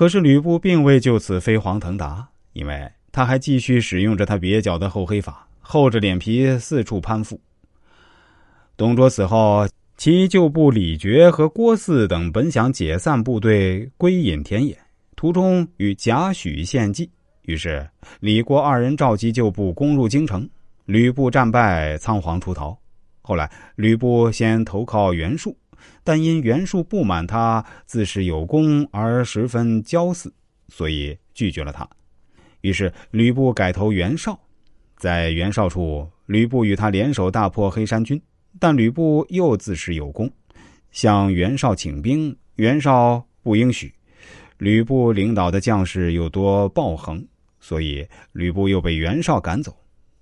可是吕布并未就此飞黄腾达，因为他还继续使用着他蹩脚的厚黑法，厚着脸皮四处攀附。董卓死后，其旧部李傕和郭汜等本想解散部队，归隐田野，途中与贾诩献计，于是李郭二人召集旧部攻入京城，吕布战败，仓皇出逃。后来吕布先投靠袁术。但因袁术不满他自恃有功而十分骄肆，所以拒绝了他。于是吕布改投袁绍，在袁绍处，吕布与他联手大破黑山军。但吕布又自恃有功，向袁绍请兵，袁绍不应许。吕布领导的将士又多暴横，所以吕布又被袁绍赶走。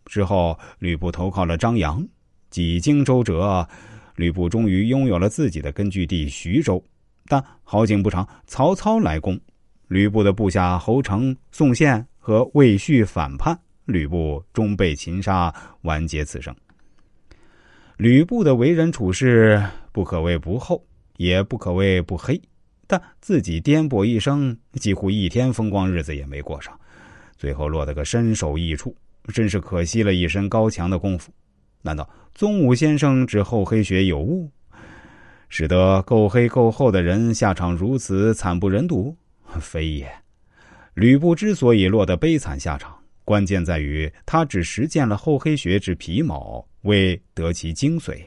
之后，吕布投靠了张扬，几经周折。吕布终于拥有了自己的根据地徐州，但好景不长，曹操来攻，吕布的部下侯成、宋宪和魏续反叛，吕布终被擒杀，完结此生。吕布的为人处事不可谓不厚，也不可谓不黑，但自己颠簸一生，几乎一天风光日子也没过上，最后落得个身首异处，真是可惜了一身高强的功夫。难道宗武先生之厚黑学有误，使得够黑够厚的人下场如此惨不忍睹？非也。吕布之所以落得悲惨下场，关键在于他只实践了厚黑学之皮毛，未得其精髓。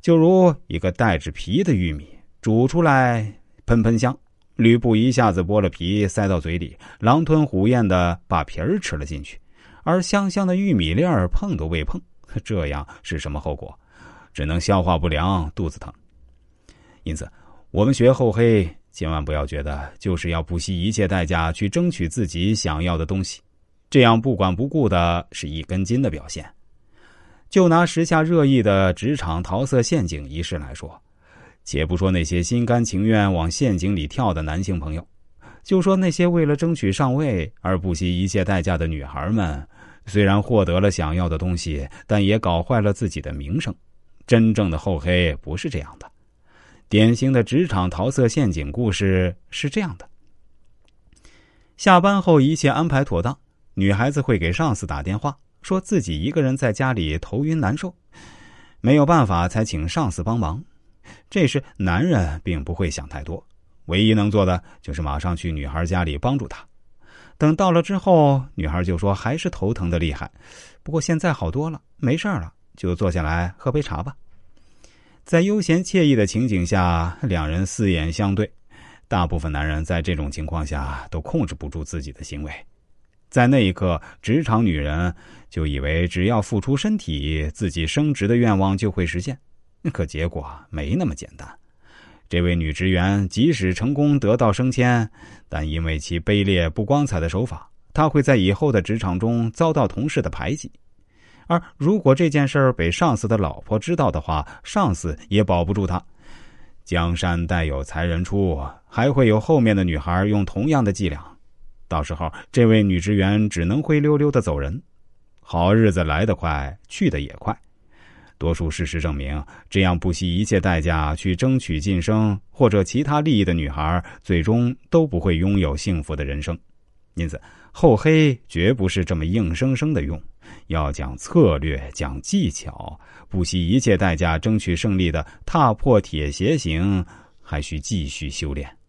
就如一个带着皮的玉米，煮出来喷喷香，吕布一下子剥了皮塞到嘴里，狼吞虎咽的把皮儿吃了进去，而香香的玉米粒儿碰都未碰。这样是什么后果？只能消化不良、肚子疼。因此，我们学厚黑，千万不要觉得就是要不惜一切代价去争取自己想要的东西，这样不管不顾的是一根筋的表现。就拿时下热议的职场桃色陷阱一事来说，且不说那些心甘情愿往陷阱里跳的男性朋友，就说那些为了争取上位而不惜一切代价的女孩们。虽然获得了想要的东西，但也搞坏了自己的名声。真正的厚黑不是这样的。典型的职场桃色陷阱故事是这样的：下班后一切安排妥当，女孩子会给上司打电话，说自己一个人在家里头晕难受，没有办法才请上司帮忙。这时男人并不会想太多，唯一能做的就是马上去女孩家里帮助她。等到了之后，女孩就说还是头疼的厉害，不过现在好多了，没事了，就坐下来喝杯茶吧。在悠闲惬意的情景下，两人四眼相对。大部分男人在这种情况下都控制不住自己的行为，在那一刻，职场女人就以为只要付出身体，自己升职的愿望就会实现，可结果没那么简单。这位女职员即使成功得到升迁，但因为其卑劣不光彩的手法，她会在以后的职场中遭到同事的排挤。而如果这件事儿被上司的老婆知道的话，上司也保不住她。江山代有才人出，还会有后面的女孩用同样的伎俩。到时候，这位女职员只能灰溜溜的走人。好日子来得快，去的也快。多数事实证明，这样不惜一切代价去争取晋升或者其他利益的女孩，最终都不会拥有幸福的人生。因此，厚黑绝不是这么硬生生的用，要讲策略、讲技巧，不惜一切代价争取胜利的踏破铁鞋行，还需继续修炼。